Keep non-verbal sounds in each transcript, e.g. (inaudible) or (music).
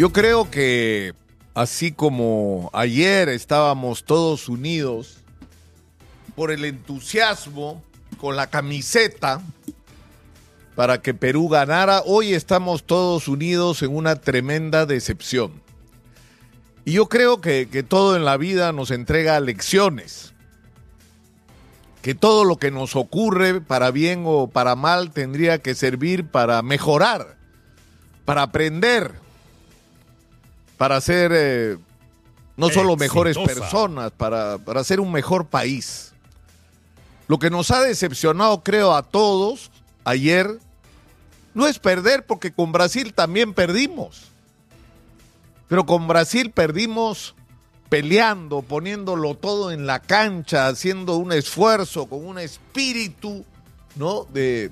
Yo creo que así como ayer estábamos todos unidos por el entusiasmo, con la camiseta, para que Perú ganara, hoy estamos todos unidos en una tremenda decepción. Y yo creo que, que todo en la vida nos entrega lecciones que todo lo que nos ocurre, para bien o para mal, tendría que servir para mejorar, para aprender, para ser eh, no solo mejores personas, para, para ser un mejor país. Lo que nos ha decepcionado, creo, a todos ayer, no es perder, porque con Brasil también perdimos. Pero con Brasil perdimos peleando, poniéndolo todo en la cancha, haciendo un esfuerzo, con un espíritu, ¿no? De,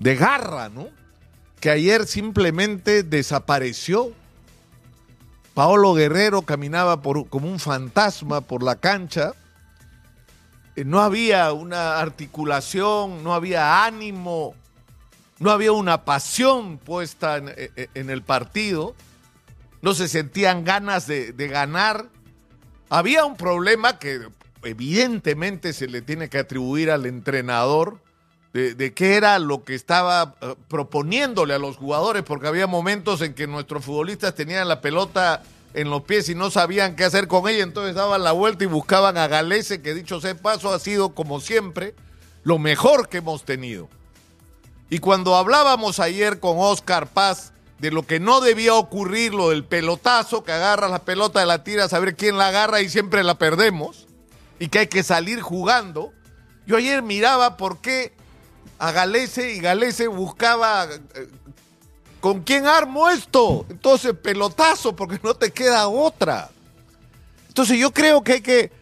de garra, ¿no? Que ayer simplemente desapareció. Paolo Guerrero caminaba por, como un fantasma por la cancha. Eh, no había una articulación, no había ánimo, no había una pasión puesta en, en el partido no se sentían ganas de, ganar. Había un problema que evidentemente se le tiene que atribuir al entrenador de, qué era lo que estaba eh, proponiéndole a los jugadores, porque había momentos en que nuestros futbolistas tenían la pelota en los pies y no sabían qué hacer con ella, entonces daban la vuelta y buscaban a Galese, que dicho sea paso, ha sido como siempre lo mejor que hemos tenido. Y cuando hablábamos ayer con Oscar Paz de lo que no debía ocurrir, lo del pelotazo, que agarras la pelota de la tira, saber quién la agarra y siempre la perdemos, y que hay que salir jugando. Yo ayer miraba por qué a Galese y Galese buscaba eh, con quién armo esto. Entonces, pelotazo, porque no te queda otra. Entonces, yo creo que hay que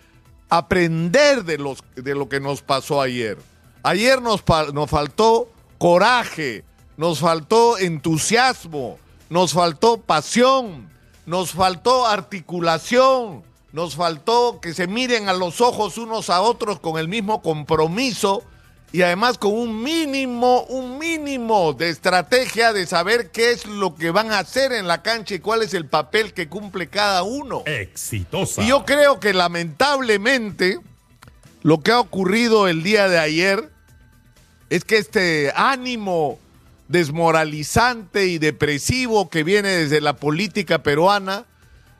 aprender de, de lo que nos pasó ayer. Ayer nos, nos faltó coraje, nos faltó entusiasmo, nos faltó pasión, nos faltó articulación, nos faltó que se miren a los ojos unos a otros con el mismo compromiso y además con un mínimo, un mínimo de estrategia de saber qué es lo que van a hacer en la cancha y cuál es el papel que cumple cada uno. Exitosa. Y yo creo que lamentablemente lo que ha ocurrido el día de ayer es que este ánimo desmoralizante y depresivo que viene desde la política peruana,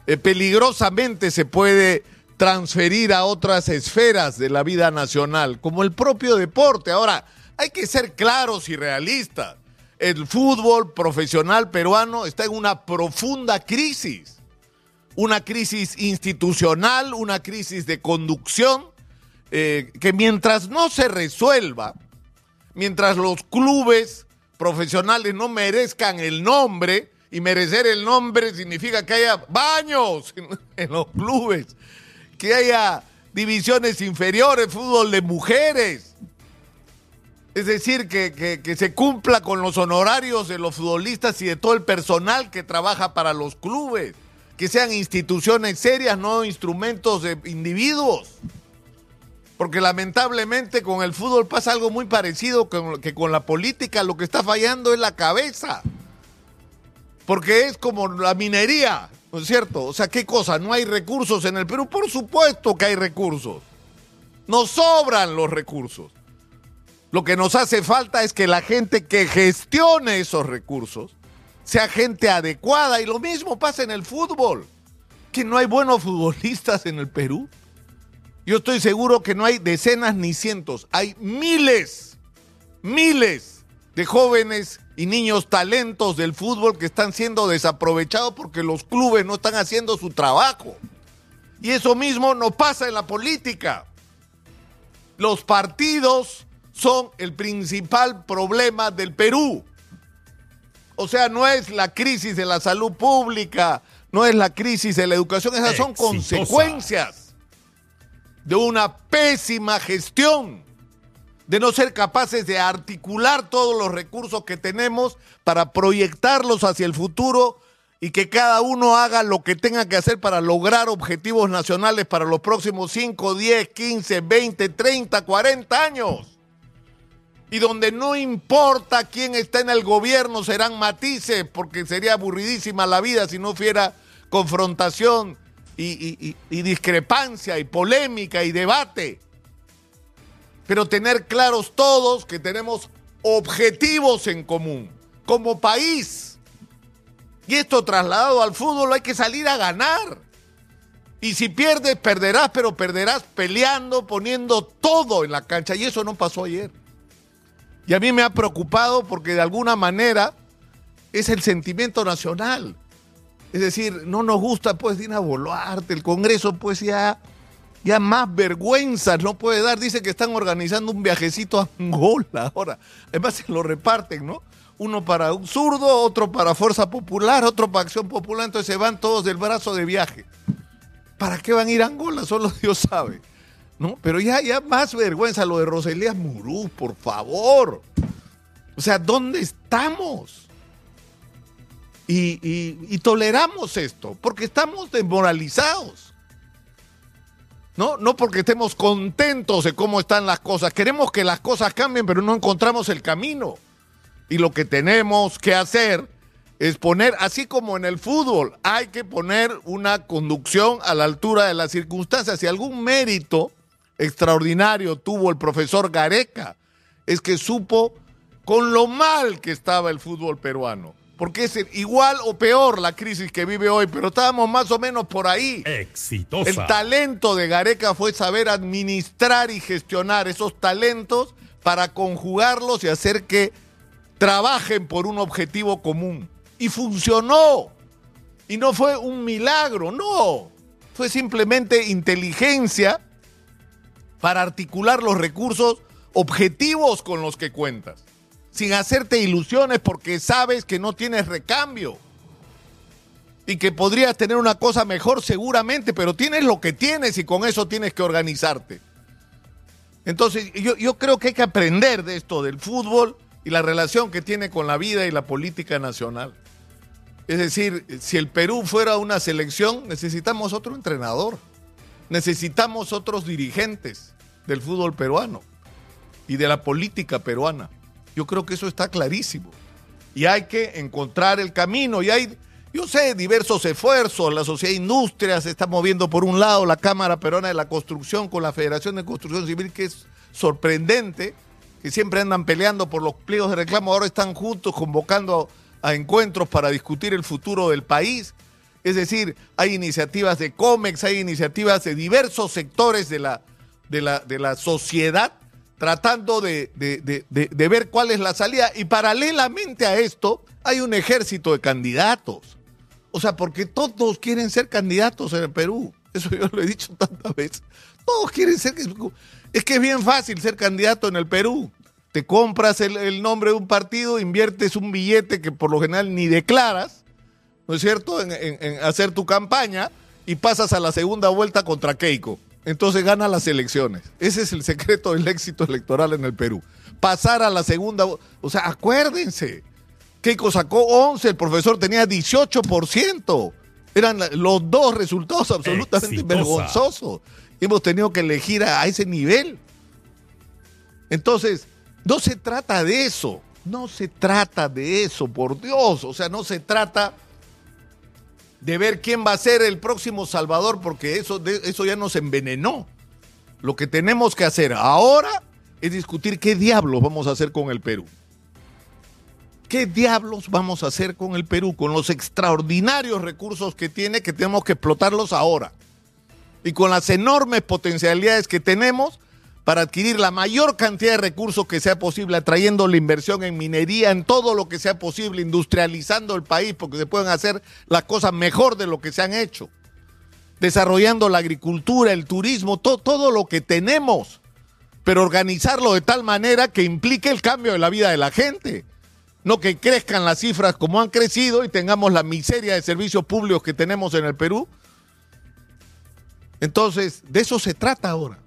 eh, peligrosamente se puede transferir a otras esferas de la vida nacional, como el propio deporte. Ahora, hay que ser claros y realistas. El fútbol profesional peruano está en una profunda crisis, una crisis institucional, una crisis de conducción, eh, que mientras no se resuelva, mientras los clubes profesionales no merezcan el nombre, y merecer el nombre significa que haya baños (laughs) en, los clubes, que haya divisiones inferiores, fútbol de mujeres. Es decir, que, que, se cumpla con los honorarios de los futbolistas y de todo el personal que trabaja para los clubes. Que sean instituciones serias, no instrumentos de individuos. Porque lamentablemente con el fútbol pasa algo muy parecido que con la política. Lo que está fallando es la cabeza. Porque es como la minería, ¿no es cierto? O sea, ¿qué cosa? ¿No hay recursos en el Perú? Por supuesto que hay recursos. Nos sobran los recursos. Lo que nos hace falta es que la gente que gestione esos recursos sea gente adecuada. Y lo mismo pasa en el fútbol. Que no hay buenos futbolistas en el Perú. Yo estoy seguro que no hay decenas ni cientos, hay miles, miles de jóvenes y niños talentos del fútbol que están siendo desaprovechados porque los clubes no están haciendo su trabajo. Y eso mismo no pasa en la política. Los partidos son el principal problema del Perú. O sea, no es la crisis de la salud pública, no es la crisis de la educación, esas son consecuencias de una pésima gestión, de no ser capaces de articular todos los recursos que tenemos para proyectarlos hacia el futuro y que cada uno haga lo que tenga que hacer para lograr objetivos nacionales para los próximos 5, 10, 15, 20, 30, 40 años. y donde no importa quién está en el gobierno, serán matices, porque sería aburridísima la vida si no fuera confrontación y, discrepancia y polémica y debate. Pero tener claros todos que tenemos objetivos en común como país. Y esto trasladado al fútbol hay que salir a ganar. Y si pierdes, perderás, pero perderás peleando, poniendo todo en la cancha. Y eso no pasó ayer. Y a mí me ha preocupado porque de alguna manera es el sentimiento nacional. Es decir, no nos gusta pues Dina Boluarte, el Congreso pues ya, ya más vergüenza no puede dar. Dice que están organizando un viajecito a Angola ahora. Además se lo reparten, ¿no? Uno para un zurdo, otro para Fuerza Popular, otro para Acción Popular, entonces se van todos del brazo de viaje. ¿Para qué van a ir a Angola? Solo (laughs) Dios sabe. ¿no? Pero ya, ya más vergüenza lo de Roselías Murú, por favor. O sea, ¿dónde estamos? Y, toleramos esto, porque estamos desmoralizados. ¿No? no porque estemos contentos de cómo están las cosas. Queremos que las cosas cambien, pero no encontramos el camino. Y lo que tenemos que hacer es poner, así como en el fútbol, hay que poner una conducción a la altura de las circunstancias. Si algún mérito extraordinario tuvo el profesor Gareca es que supo con lo mal que estaba el fútbol peruano. Porque es igual o peor la crisis que vive hoy, pero estábamos más o menos por ahí. Exitosa. El talento de Gareca fue saber administrar y gestionar esos talentos para conjugarlos y hacer que trabajen por un objetivo común. Y funcionó. Y no fue un milagro, no. Fue simplemente inteligencia para articular los recursos objetivos con los que cuentas, sin hacerte ilusiones porque sabes que no tienes recambio y que podrías tener una cosa mejor seguramente, pero tienes lo que tienes y con eso tienes que organizarte. Entonces, yo, yo creo que hay que aprender de esto, del fútbol y la relación que tiene con la vida y la política nacional. Es decir, si el Perú fuera una selección, necesitamos otro entrenador. Necesitamos otros dirigentes del fútbol peruano y de la política peruana. Yo creo que eso está clarísimo. Y hay que encontrar el camino. Y hay, yo sé, diversos esfuerzos. La sociedad de industria se está moviendo por un lado, la Cámara Peruana de la Construcción con la Federación de Construcción Civil, que es sorprendente, que siempre andan peleando por los pliegos de reclamo. Ahora están juntos convocando a encuentros para discutir el futuro del país. Es decir, hay iniciativas de COMEX, hay iniciativas de diversos sectores de la, de la, de la sociedad tratando de, ver cuál es la salida. Y paralelamente a esto, hay un ejército de candidatos. O sea, porque todos quieren ser candidatos en el Perú. Eso yo lo he dicho tantas veces. Todos quieren ser... Es que es bien fácil ser candidato en el Perú. Te compras el nombre de un partido, inviertes un billete que por lo general ni declaras ¿no es cierto?, en, hacer tu campaña y pasas a la segunda vuelta contra Keiko. Entonces gana las elecciones. Ese es el secreto del éxito electoral en el Perú. Pasar a la segunda, o sea, acuérdense. Keiko sacó 11, el profesor tenía 18%. Eran los dos resultados absolutamente vergonzosos. Hemos tenido que elegir a ese nivel. Entonces, no se trata de eso. No se trata de eso, por Dios. O sea, no se trata de ver quién va a ser el próximo Salvador, porque eso, eso ya nos envenenó. Lo que tenemos que hacer ahora es discutir qué diablos vamos a hacer con el Perú. ¿Qué diablos vamos a hacer con el Perú? Con los extraordinarios recursos que tiene, que tenemos que explotarlos ahora. Y con las enormes potencialidades que tenemos para adquirir la mayor cantidad de recursos que sea posible, atrayendo la inversión en minería, en todo lo que sea posible, industrializando el país, porque se pueden hacer las cosas mejor de lo que se han hecho, desarrollando la agricultura, el turismo, todo lo que tenemos, pero organizarlo de tal manera que implique el cambio de la vida de la gente. No que crezcan las cifras como han crecido y tengamos la miseria de servicios públicos que tenemos en el Perú. Entonces, de eso se trata ahora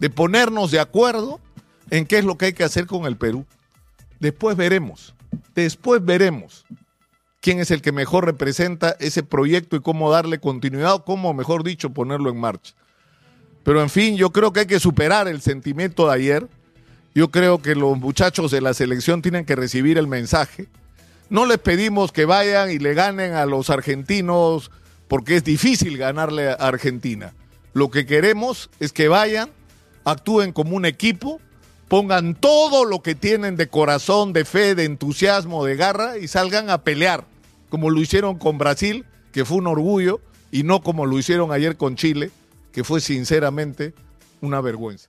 de ponernos de acuerdo en qué es lo que hay que hacer con el Perú. Después veremos, después veremos quién es el que mejor representa ese proyecto y cómo darle continuidad o cómo, mejor dicho, ponerlo en marcha. Pero en fin, yo creo que hay que superar el sentimiento de ayer Yo creo que los muchachos de la selección tienen que recibir el mensaje. No les pedimos que vayan y le ganen a los argentinos porque es difícil ganarle a Argentina. Lo que queremos es que vayan, actúen como un equipo, pongan todo lo que tienen de corazón, de fe, de entusiasmo, de garra y salgan a pelear, como lo hicieron con Brasil, que fue un orgullo, y no como lo hicieron ayer con Chile, que fue sinceramente una vergüenza.